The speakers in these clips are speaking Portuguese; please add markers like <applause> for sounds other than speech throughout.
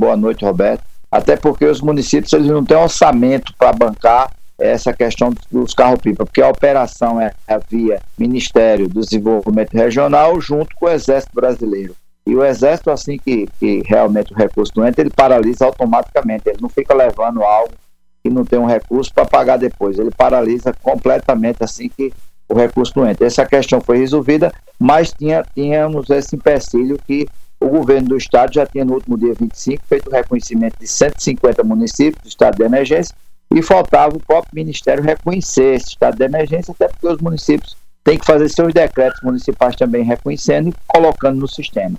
Boa noite, Roberto. Até porque os municípios eles não têm orçamento para bancar essa questão dos carros-pipa, porque a operação é via Ministério do Desenvolvimento Regional junto com o Exército Brasileiro. E o Exército, assim que, que realmente o recurso não entra, ele paralisa automaticamente, ele não fica levando algo que não tem um recurso para pagar depois, ele paralisa completamente assim que o recurso não entra. Essa questão foi resolvida, mas tinha, tínhamos esse empecilho que o governo do estado já tinha no último dia 25 feito o reconhecimento de 150 municípios do estado de emergência e faltava o próprio Ministério reconhecer esse estado de emergência, até porque os municípios têm que fazer seus decretos municipais também reconhecendo e colocando no sistema.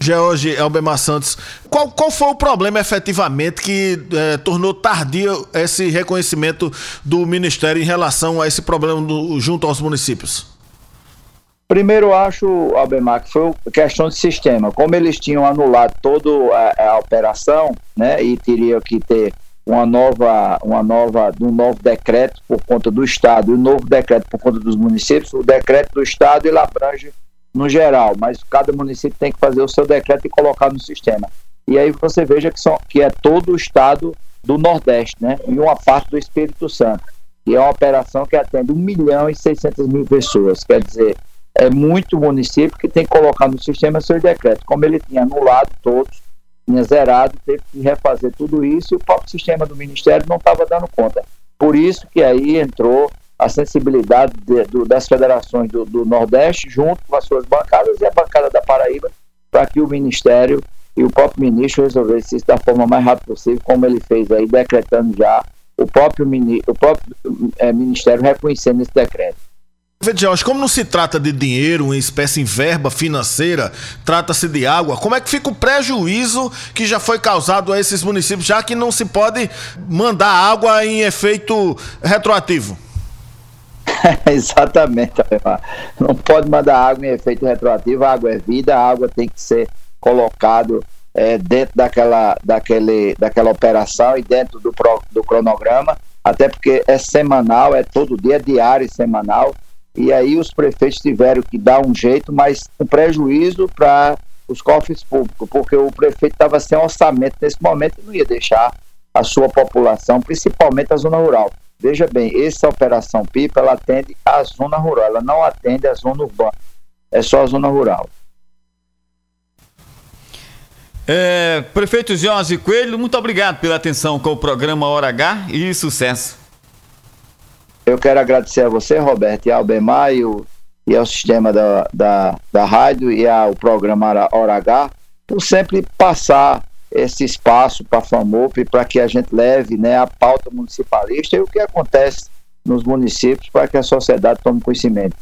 George Elbemar Santos, qual, qual foi o problema efetivamente que eh, tornou tardio esse reconhecimento do Ministério em relação a esse problema do, junto aos municípios? Primeiro, eu acho, Albemar, que foi questão de sistema. Como eles tinham anulado toda a, a operação, né, e teria que ter uma nova, uma nova, um novo decreto por conta do Estado e um novo decreto por conta dos municípios, o decreto do Estado ele abrange no geral, mas cada município tem que fazer o seu decreto e colocar no sistema. E aí você veja que, são, que é todo o estado do Nordeste, né? E uma parte do Espírito Santo. E é uma operação que atende 1 milhão e 600 mil pessoas. Quer dizer, é muito município que tem que colocar no sistema seu decreto. Como ele tinha anulado todos, tinha zerado, teve que refazer tudo isso e o próprio sistema do Ministério não estava dando conta. Por isso que aí entrou a sensibilidade de, do, das federações do, do, Nordeste, junto com as suas bancadas e a bancada da Paraíba, para que o Ministério e o próprio ministro resolvessem isso da forma mais rápida possível, como ele fez aí, decretando já o próprio, o próprio é, Ministério reconhecendo esse decreto. Jorge, como não se trata de dinheiro, uma espécie em verba financeira, trata-se de água, como é que fica o prejuízo que já foi causado a esses municípios, já que não se pode mandar água em efeito retroativo? <laughs> Exatamente, não pode mandar água em efeito retroativo, a água é vida, a água tem que ser colocado é, dentro daquela, daquele, daquela operação e dentro do, pro, do cronograma, até porque é semanal, é todo dia, é diário e semanal, e aí os prefeitos tiveram que dar um jeito, mas um prejuízo para os cofres públicos, porque o prefeito estava sem orçamento nesse momento e não ia deixar a sua população, principalmente a zona rural, Veja bem, essa operação PIPA ela atende a zona rural, ela não atende a zona urbana, é só a zona rural. É, prefeito Jorge Coelho, muito obrigado pela atenção com o programa Hora H e sucesso. Eu quero agradecer a você, Roberto, e ao Bemar e, ao sistema da, da, da rádio e ao programa Hora H, por sempre passar esse espaço para a FAMOP para que a gente leve né, a pauta municipalista e o que acontece nos municípios para que a sociedade tome conhecimento.